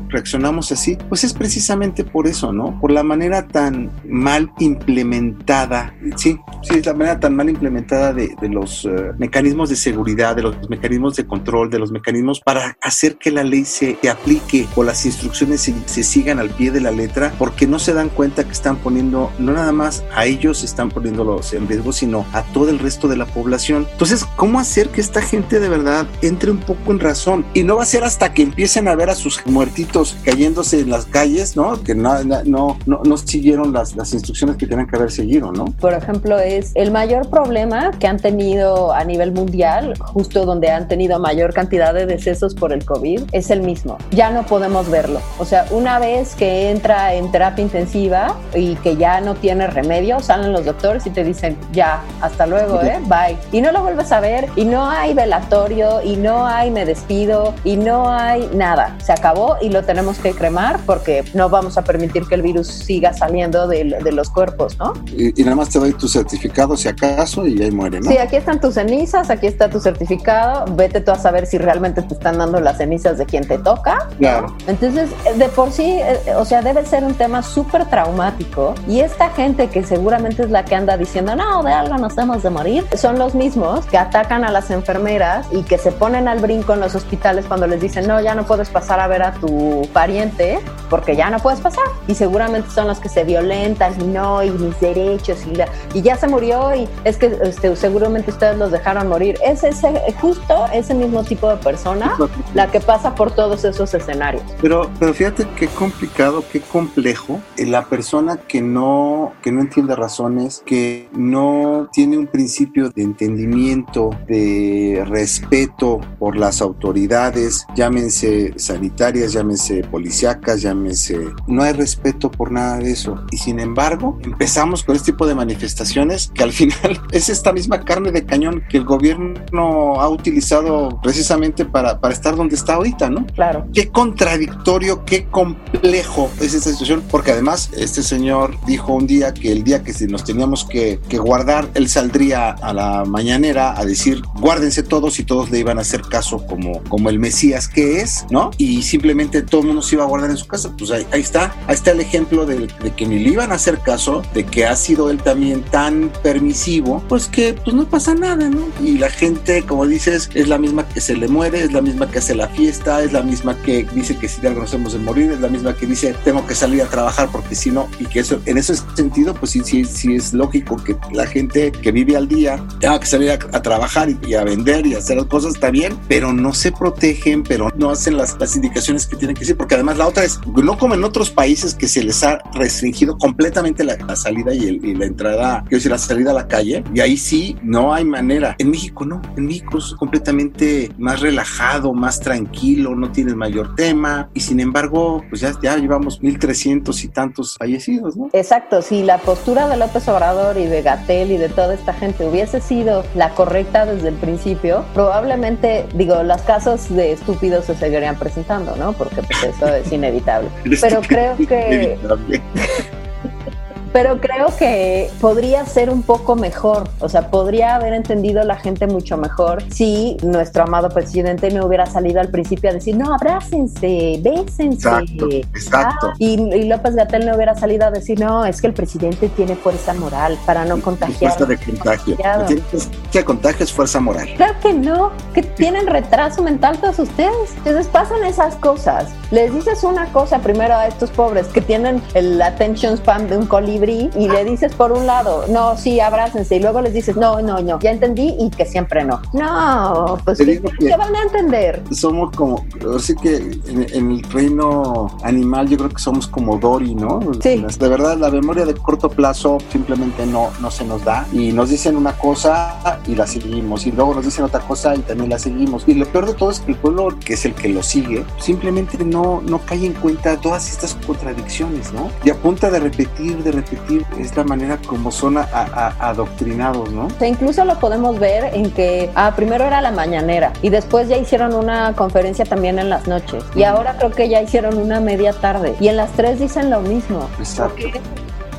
reaccionamos así, pues es precisamente por eso, ¿no? Por la manera tan mal implementada, sí, sí, la manera tan mal implementada de, los eh, mecanismos de seguridad, de los mecanismos de control, de los mecanismos para hacer que la ley se, aplique. que o las instrucciones se, se sigan al pie de la letra porque no se dan cuenta que están poniendo, no nada más a ellos están poniéndolos en riesgo, sino a todo el resto de la población. Entonces, ¿cómo hacer que esta gente de verdad entre un poco en razón? Y no va a ser hasta que empiecen a ver a sus muertitos cayéndose en las calles, ¿no? Que no, no, no, no siguieron las, las instrucciones que tienen que haber seguido, ¿no? Por ejemplo, es el mayor problema que han tenido a nivel mundial, justo donde han tenido mayor cantidad de decesos por el COVID, es el mismo. Ya no podemos verlo. O sea, una vez que entra en terapia intensiva y que ya no tiene remedio, salen los doctores y te dicen, ya, hasta luego, ¿eh? Bye. Y no lo vuelves a ver y no hay velatorio y no hay me despido y no hay nada. Se acabó y lo tenemos que cremar porque no vamos a permitir que el virus siga saliendo de, de los cuerpos, ¿no? Y, y, nada más te doy tu certificado si acaso y ahí muere, ¿no? Sí, aquí están tus cenizas, aquí está tu certificado, vete tú a saber si realmente te están dando las cenizas de quien te toca. Claro. Entonces, de por sí, o sea, debe ser un tema súper traumático y esta gente que seguramente es la que anda diciendo, no, de algo nos hemos de morir, son los mismos que atacan a las enfermeras y que se ponen al brinco en los hospitales cuando les dicen, no, ya no puedes pasar a ver a tu pariente porque ya no puedes pasar. Y seguramente son los que se violentan y no, y mis derechos y, la, y ya se murió y es que este, seguramente ustedes los dejaron morir. Es ese, justo ese mismo tipo de persona la que pasa por todos esos escenarios. Pero, pero fíjate qué complicado, qué complejo. La persona que no, que no entiende razones, que no tiene un principio de entendimiento, de respeto por las autoridades, llámense sanitarias, llámense policíacas, llámense... No hay respeto por nada de eso. Y sin embargo, empezamos con este tipo de manifestaciones que al final es esta misma carne de cañón que el gobierno ha utilizado precisamente para, para estar donde está ahorita, ¿no? Claro. Qué contradictorio, qué complejo es esta situación, porque además este señor dijo un día que el día que nos teníamos que, que guardar, él saldría a la mañanera a decir, guárdense todos y todos le iban a hacer caso como, como el Mesías que es, ¿no? Y simplemente todo el mundo se iba a guardar en su casa. Pues ahí, está, ahí está el ejemplo de, que ni le iban a hacer caso, de que ha sido él también tan permisivo, pues que pues no pasa nada, ¿no? Y la gente, como dices, es la misma que se le muere, es la misma que hace la fiesta, es la misma que dice que si de algo nos hemos de morir, es la misma que dice tengo que salir a trabajar porque si no, y que eso, en ese sentido, pues sí, sí, sí es lógico que la gente que vive al día tenga que salir a, trabajar y, a vender y hacer las cosas, está bien, pero no se protegen, pero no hacen las, las indicaciones que tienen que decir, porque además la otra es, no como en otros países que se les ha restringido completamente la, la salida y, el, y, la entrada, quiero decir, la salida a la calle, y ahí sí, no hay manera. En México no, en México es completamente más relajado, más tranquilo, no tiene mayor tema, y sin embargo, pues ya, ya llevamos 1300 y tantos fallecidos, ¿no? Exacto, si la postura de López Obrador y de Gatel y de toda esta gente hubiese sido la correcta desde el principio, probablemente, digo, los casos de estúpidos se seguirían presentando, ¿no? Porque pues eso es inevitable. Pero creo que... pero creo que podría ser un poco mejor, o sea, podría haber entendido la gente mucho mejor si nuestro amado presidente no hubiera salido al principio a decir, no, abrácense, bésense. Exacto, exacto. Ah, y, y, López Gatel no hubiera salido a decir, no, es que el presidente tiene fuerza moral para no contagiar. Fuerza de contagio. Que contagio es fuerza moral. Claro que no, que tienen retraso mental todos ustedes. Entonces pasan esas cosas. Les dices una cosa primero a estos pobres que tienen el attention span de un colibrí y le dices por un lado, no, sí, abrácense, y luego les dices, no, no, no, ya entendí y que siempre no. No, pues ¿qué, ¿qué van a entender? Somos como, así que en, en, el reino animal yo creo que somos como Dory, ¿no? Sí. De verdad, la memoria de corto plazo simplemente no, no se nos da y nos dicen una cosa y la seguimos y luego nos dicen otra cosa y también la seguimos. Y lo peor de todo es que el pueblo, que es el que lo sigue, simplemente no, no cae en cuenta todas estas contradicciones, ¿no? Y a punta de repetir, de repetir, es la manera como son a, a, adoctrinados, ¿no? O sea, incluso lo podemos ver en que ah, primero era la mañanera y después ya hicieron una conferencia también en las noches y ahora creo que ya hicieron una media tarde y en las tres dicen lo mismo. Exacto.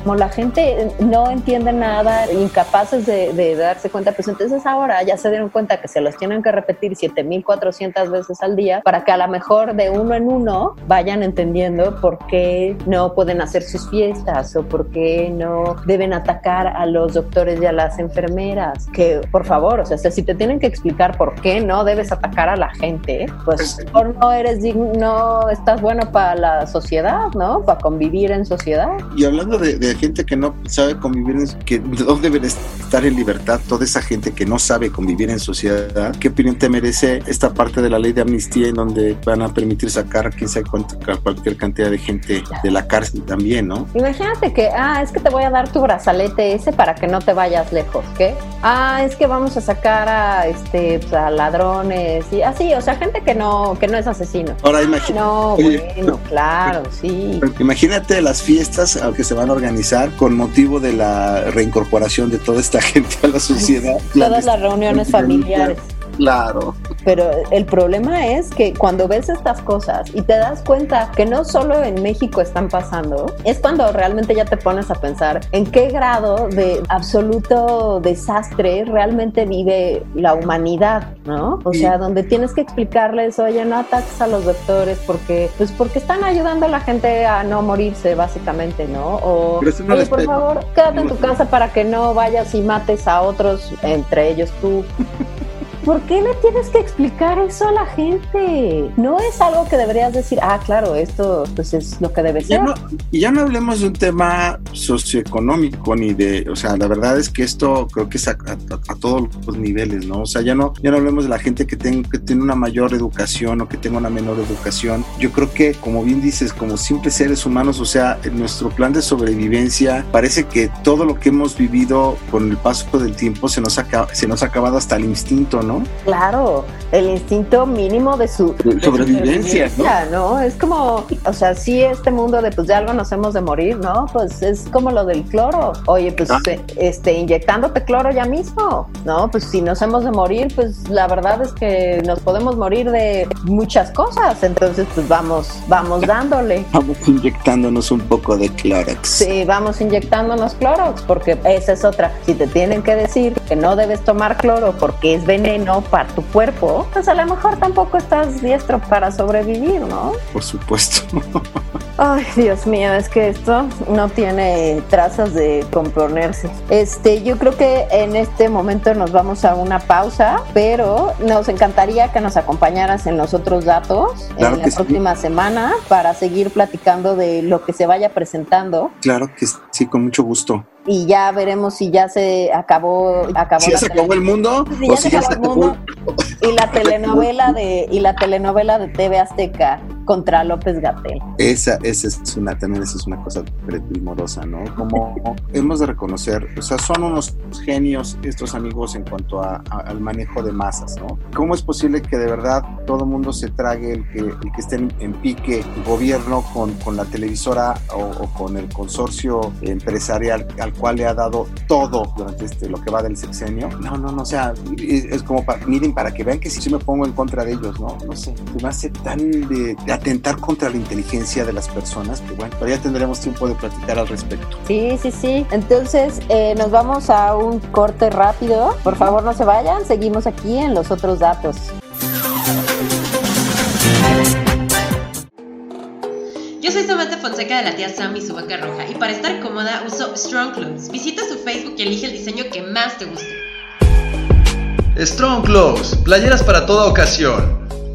Como la gente no entiende nada, incapaces de, de darse cuenta, pues entonces ahora ya se dieron cuenta que se los tienen que repetir 7400 veces al día para que a lo mejor de uno en uno vayan entendiendo por qué no pueden hacer sus fiestas o por qué no deben atacar a los doctores y a las enfermeras. Que por favor, o sea, si te tienen que explicar por qué no debes atacar a la gente, pues por no eres digno, no estás bueno para la sociedad, ¿no? Para convivir en sociedad. Y hablando de, de gente que no sabe convivir, en, que no estar en libertad, toda esa gente que no sabe convivir en sociedad, ¿qué opinión te merece esta parte de la ley de amnistía en donde van a permitir sacar quién sabe cuánto, cualquier cantidad de gente de la cárcel también, ¿no? Imagínate que, ah, es que te voy a dar tu brazalete ese para que no te vayas lejos, ¿qué? Ah, es que vamos a sacar a, este, pues, a ladrones y así, o sea, gente que no, que no es asesino. Ahora imagínate. No, Oye, bueno, no. claro, sí. Imagínate las fiestas que se van a organizar con motivo de la reincorporación de toda esta gente a la sociedad. Todas las reuniones familiares. Claro. Pero el problema es que cuando ves estas cosas y te das cuenta que no solo en México están pasando, es cuando realmente ya te pones a pensar en qué grado de absoluto desastre realmente vive la humanidad, ¿no? O Sí. sea, donde tienes que explicarles, oye, no ataques a los doctores porque, pues porque están ayudando a la gente a no morirse, básicamente, ¿no? O, no oye, por favor, quédate en tu casa para que no vayas y mates a otros, entre ellos tú. ¿Por qué le tienes que explicar eso a la gente? No es algo que deberías decir, ah, claro, esto pues es lo que debe ser. no, y ya no hablemos de un tema socioeconómico ni de, o sea, la verdad es que esto creo que es a, a- a todos los niveles, ¿no? O sea, ya no, ya no hablemos de la gente que, tenga que tiene una mayor educación o que tenga una menor educación. Yo creo que, como bien dices, como simples seres humanos, o sea, en nuestro plan de sobrevivencia, parece que todo lo que hemos vivido con el paso del tiempo se nos se nos ha acabado hasta el instinto, ¿no? Claro, el instinto mínimo de su De sobrevivencia, supervivencia, ¿no? Es como, o sea, sí, este mundo de pues de algo nos hemos de morir, ¿no? Pues es como lo del cloro. Oye, pues Ah. este, inyectándote cloro ya mismo, ¿no? Pues si nos hemos de morir, pues la verdad es que nos podemos morir de muchas cosas. Entonces, pues vamos, vamos dándole. Vamos inyectándonos un poco de Clorox. Sí, vamos inyectándonos Clorox, porque esa es otra. Si te tienen que decir que no debes tomar cloro porque es veneno para tu cuerpo, pues a lo mejor tampoco estás diestro para sobrevivir, ¿no? Por supuesto. Ay, Dios mío, es que esto no tiene trazas de componerse. Este, yo creo que en este momento nos vamos a una pausa, pero nos encantaría que nos acompañaras en los otros datos Claro en la sí. próxima semana para seguir platicando de lo que se vaya presentando Claro que sí, con mucho gusto. Y ya veremos si ya se acabó acabó Si ya se acabó el mundo si o ya si se ya se acabó el acabó. mundo. y la telenovela de y la telenovela de TV Azteca contra López Gatel. Esa, esa es una, también esa es una cosa primorosa, ¿no? Como hemos de reconocer, o sea, son unos genios estos amigos en cuanto a- a- al manejo de masas, ¿no? ¿Cómo es posible que de verdad todo el mundo se trague el que, el que esté en, pique gobierno con, con la televisora o, o con el consorcio empresarial al cual le ha dado todo durante este, lo que va del sexenio? No, no, no, o sea, es, como, para, miren, para que vean que si sí me pongo en contra de ellos, ¿no? No sé, me hace tan de atentar contra la inteligencia de las personas que bueno, pero ya tendremos tiempo de platicar al respecto. Sí, sí, sí. Entonces eh, nos vamos a un corte rápido. Por favor, no se vayan. Seguimos aquí en los otros datos. Yo soy Samantha Fonseca de la tía Sam y su vaca roja y para estar cómoda uso Strong Clothes. Visita su Facebook y elige el diseño que más te guste. Strong Clothes, playeras para toda ocasión.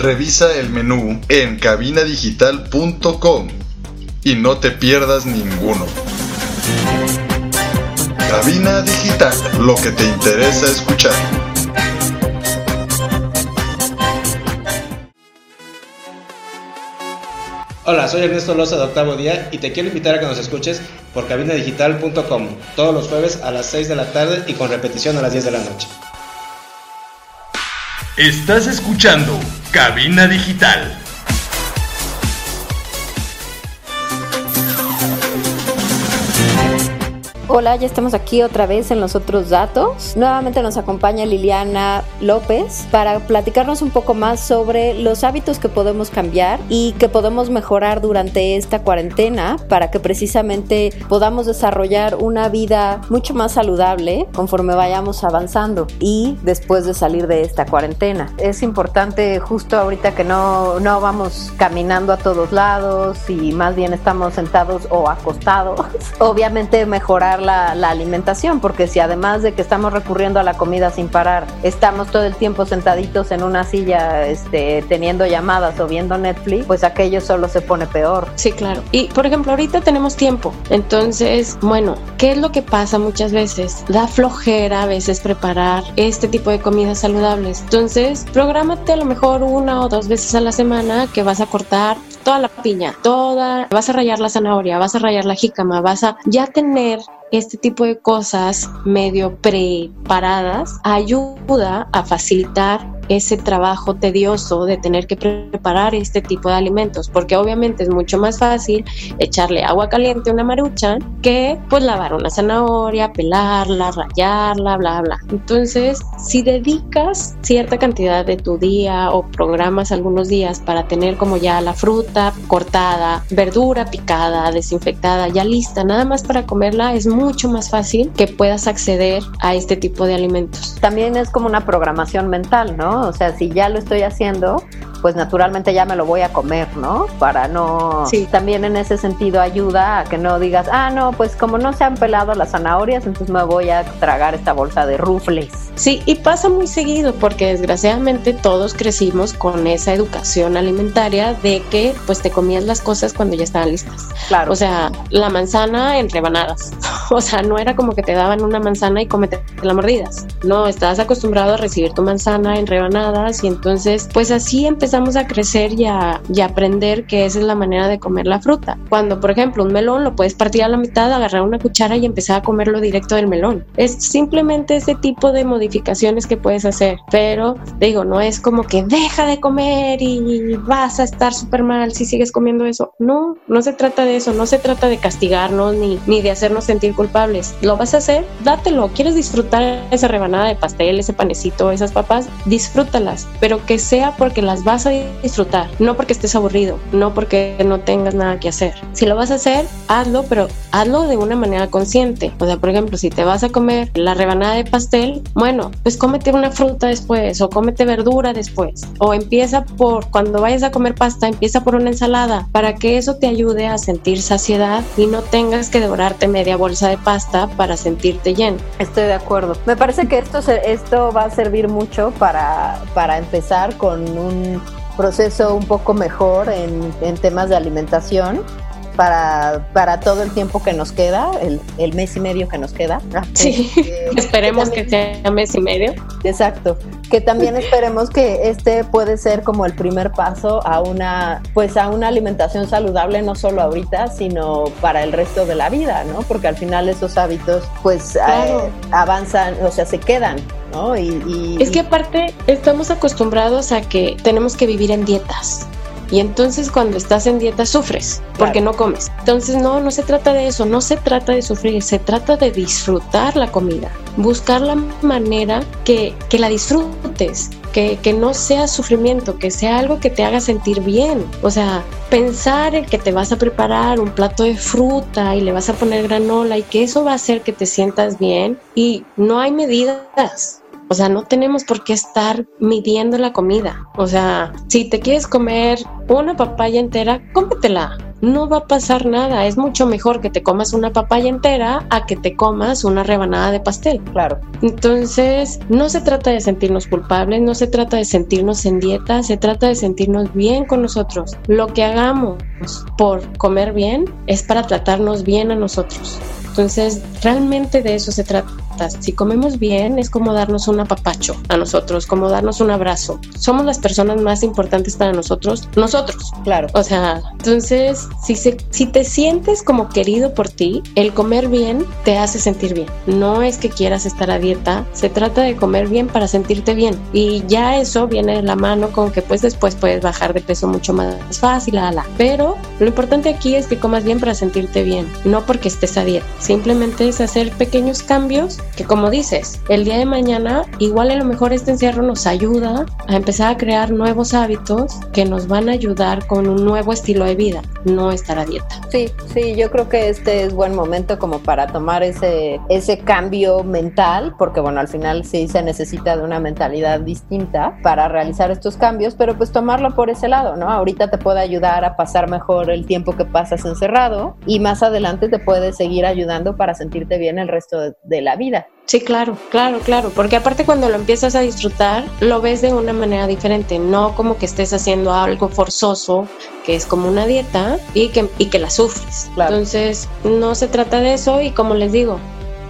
Revisa el menú en cabinadigital.com y no te pierdas ninguno. Cabina Digital, lo que te interesa escuchar. Hola, soy Ernesto Loza de Octavo Día y te quiero invitar a que nos escuches por cabinadigital.com, todos los jueves a las 6 de la tarde y con repetición a las 10 de la noche. Estás escuchando Cabina Digital. Hola, ya estamos aquí otra vez en los otros datos. Nuevamente nos acompaña Liliana López para platicarnos un poco más sobre los hábitos que podemos cambiar y que podemos mejorar durante esta cuarentena para que precisamente podamos desarrollar una vida mucho más saludable conforme vayamos avanzando y después de salir de esta cuarentena. Es importante justo ahorita que no, no vamos caminando a todos lados y más bien estamos sentados o acostados. Obviamente mejorar la, alimentación, porque si además de que estamos recurriendo a la comida sin parar, estamos todo el tiempo sentaditos en una silla este, teniendo llamadas o viendo Netflix, pues aquello solo se pone peor. Sí, claro. Y por ejemplo, ahorita tenemos tiempo, entonces, bueno, ¿qué es lo que pasa muchas veces? Da flojera a veces preparar este tipo de comidas saludables. Entonces, prográmate a lo mejor una o dos veces a la semana que vas a cortar toda la piña, toda, vas a rayar la zanahoria, vas a rayar la jícama, vas a ya tener este tipo de cosas medio preparadas ayuda a facilitar ese trabajo tedioso de tener que preparar este tipo de alimentos, porque obviamente es mucho más fácil echarle agua caliente a una marucha que pues lavar una zanahoria, pelarla, rayarla, bla, bla. Entonces, si dedicas cierta cantidad de tu día o programas algunos días para tener como ya la fruta cortada, verdura picada, desinfectada, ya lista, nada más para comerla, es mucho más fácil que puedas acceder a este tipo de alimentos. También es como una programación mental, ¿no? O sea, si ya lo estoy haciendo, pues naturalmente ya me lo voy a comer, ¿no? Para no... Sí. También en ese sentido ayuda a que no digas, ah, no, pues como no se han pelado las zanahorias, entonces me voy a tragar esta bolsa de rufles. Sí, y pasa muy seguido porque desgraciadamente todos crecimos con esa educación alimentaria de que pues te comías las cosas cuando ya estaban listas. Claro. O sea, la manzana en rebanadas. O sea, no era como que te daban una manzana y comete la mordidas. No, estabas acostumbrado a recibir tu manzana en rebanadas y entonces pues así empezamos a crecer y a, y a aprender que esa es la manera de comer la fruta. Cuando por ejemplo un melón lo puedes partir a la mitad, agarrar una cuchara y empezar a comerlo directo del melón. Es simplemente ese tipo de modificaciones que puedes hacer. Pero digo, no es como que deja de comer y vas a estar súper mal si sigues comiendo eso. No, no se trata de eso, no se trata de castigarnos ni, ni de hacernos sentir culpables. Lo vas a hacer, dátelo. ¿Quieres disfrutar esa rebanada de pastel, ese panecito, esas papas? Disfrútalas, pero que sea porque las vas a disfrutar, no porque estés aburrido, no porque no tengas nada que hacer. Si lo vas a hacer, hazlo, pero hazlo de una manera consciente. O sea, por ejemplo, si te vas a comer la rebanada de pastel, bueno, pues cómete una fruta después o cómete verdura después. O empieza por, cuando vayas a comer pasta, empieza por una ensalada para que eso te ayude a sentir saciedad y no tengas que devorarte media bolsa de pasta para sentirte lleno. Estoy de acuerdo. Me parece que esto, esto va a servir mucho para, para empezar con un proceso un poco mejor en, en temas de alimentación para, para todo el tiempo que nos queda, el, el mes y medio que nos queda. Sí, Este, esperemos que también- sea mes y medio. Exacto, que también esperemos que este puede ser como el primer paso a una, pues a una alimentación saludable, no solo ahorita, sino para el resto de la vida, ¿no? Porque al final esos hábitos, pues, Claro. eh, avanzan, o sea, se quedan, ¿no? Y, y- Es que aparte estamos acostumbrados a que tenemos que vivir en dietas. Y entonces cuando estás en dieta sufres porque no comes. Entonces no, no se trata de eso, no se trata de sufrir, se trata de disfrutar la comida. Buscar la manera que, que la disfrutes, que, que no sea sufrimiento, que sea algo que te haga sentir bien. O sea, pensar en que te vas a preparar un plato de fruta y le vas a poner granola y que eso va a hacer que te sientas bien y no hay medidas. O sea, no tenemos por qué estar midiendo la comida. O sea, si te quieres comer una papaya entera, cómetela. No va a pasar nada. Es mucho mejor que te comas una papaya entera a que te comas una rebanada de pastel. Claro. Entonces, no se trata de sentirnos culpables, no se trata de sentirnos en dieta, se trata de sentirnos bien con nosotros. Lo que hagamos por comer bien es para tratarnos bien a nosotros. Entonces, realmente de eso se trata. Si comemos bien, es como darnos un apapacho a nosotros, como darnos un abrazo. Somos las personas más importantes para nosotros, nosotros. Claro. O sea, entonces, si, te sientes como querido por ti, el comer bien te hace sentir bien. No es que quieras estar a dieta, se trata de comer bien para sentirte bien. Y ya eso viene de la mano con que pues después puedes bajar de peso mucho más fácil, ala. Pero lo importante aquí es que comas bien para sentirte bien, no porque estés a dieta. Simplemente es hacer pequeños cambios que como dices, el día de mañana igual a lo mejor este encierro nos ayuda a empezar a crear nuevos hábitos que nos van a ayudar con un nuevo estilo de vida, estar a dieta. Sí, sí, yo creo que este es buen momento como para tomar ese, ese cambio mental, porque bueno, al final sí se necesita de una mentalidad distinta para realizar estos cambios, pero pues tomarlo por ese lado, ¿no? Ahorita te puede ayudar a pasar mejor el tiempo que pasas encerrado y más adelante te puede seguir ayudando para sentirte bien el resto de, de la vida. Sí, claro, claro, claro, porque aparte cuando lo empiezas a disfrutar, lo ves de una manera diferente, no como que estés haciendo algo forzoso, que es como una dieta y que, y que la sufres. Entonces, no se trata de eso y como les digo,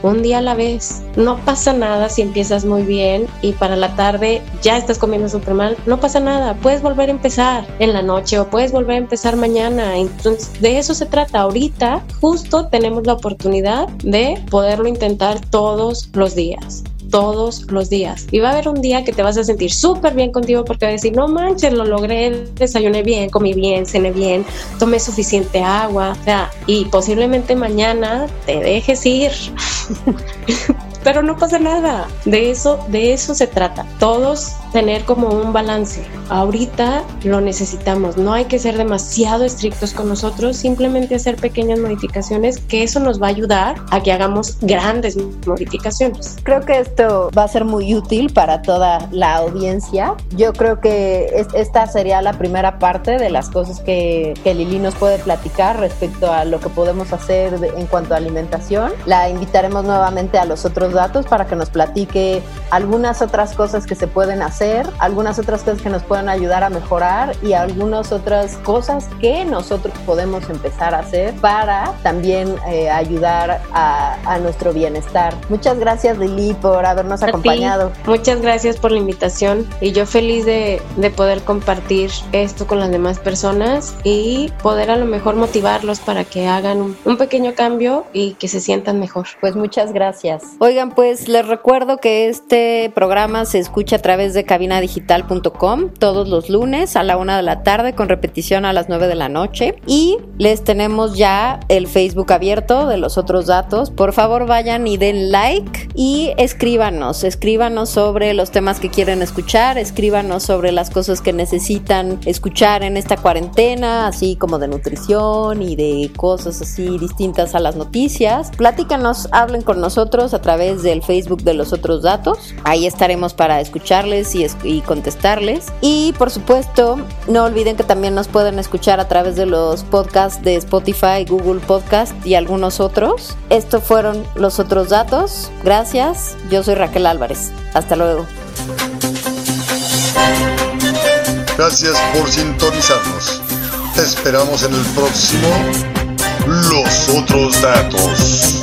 un día a la vez. No pasa nada si empiezas muy bien y para la tarde ya estás comiendo súper mal. No pasa nada, puedes volver a empezar en la noche o puedes volver a empezar mañana. Entonces, de eso se trata. Ahorita justo tenemos la oportunidad de poderlo intentar todos los días todos los días. Y va a haber un día que te vas a sentir súper bien contigo porque vas a decir, no manches, lo logré, desayuné bien, comí bien, cené bien, tomé suficiente agua. O sea, y posiblemente mañana te dejes ir. Pero no pasa nada. De eso, de eso se trata. Todos tener como un balance. Ahorita lo necesitamos. No hay que ser demasiado estrictos con nosotros, simplemente hacer pequeñas modificaciones que eso nos va a ayudar a que hagamos grandes modificaciones. Creo que esto va a ser muy útil para toda la audiencia. Yo creo que esta sería la primera parte de las cosas que, que Lili nos puede platicar respecto a lo que podemos hacer en cuanto a alimentación. La invitaremos nuevamente a los otros datos para que nos platique algunas otras cosas que se pueden hacer, algunas otras cosas que nos pueden ayudar a mejorar y algunas otras cosas que nosotros podemos empezar a hacer para también eh, ayudar a, a, nuestro bienestar. Muchas gracias Lili por habernos acompañado. Muchas gracias por la invitación y yo feliz de, de poder compartir esto con las demás personas y poder a lo mejor motivarlos para que hagan un, un pequeño cambio y que se sientan mejor. Pues muchas gracias. Pues les recuerdo que este programa se escucha a través de cabinadigital.com todos los lunes a la una de la tarde con repetición a las nueve de la noche y les tenemos ya el Facebook abierto de los otros datos. Por favor vayan y den like y escríbanos, escríbanos sobre los temas que quieren escuchar, escríbanos sobre las cosas que necesitan escuchar en esta cuarentena, así como de nutrición y de cosas así distintas a las noticias. Platícanos, hablen con nosotros a del Facebook de los otros datos. Ahí estaremos para escucharles y, y, contestarles. Y por supuesto, no olviden que también nos pueden escuchar a través de los podcasts de Spotify, Google Podcast y algunos otros. Estos fueron los otros datos. Gracias. Yo soy Raquel Álvarez. Hasta luego. Gracias por sintonizarnos. Te esperamos en el próximo Los otros datos.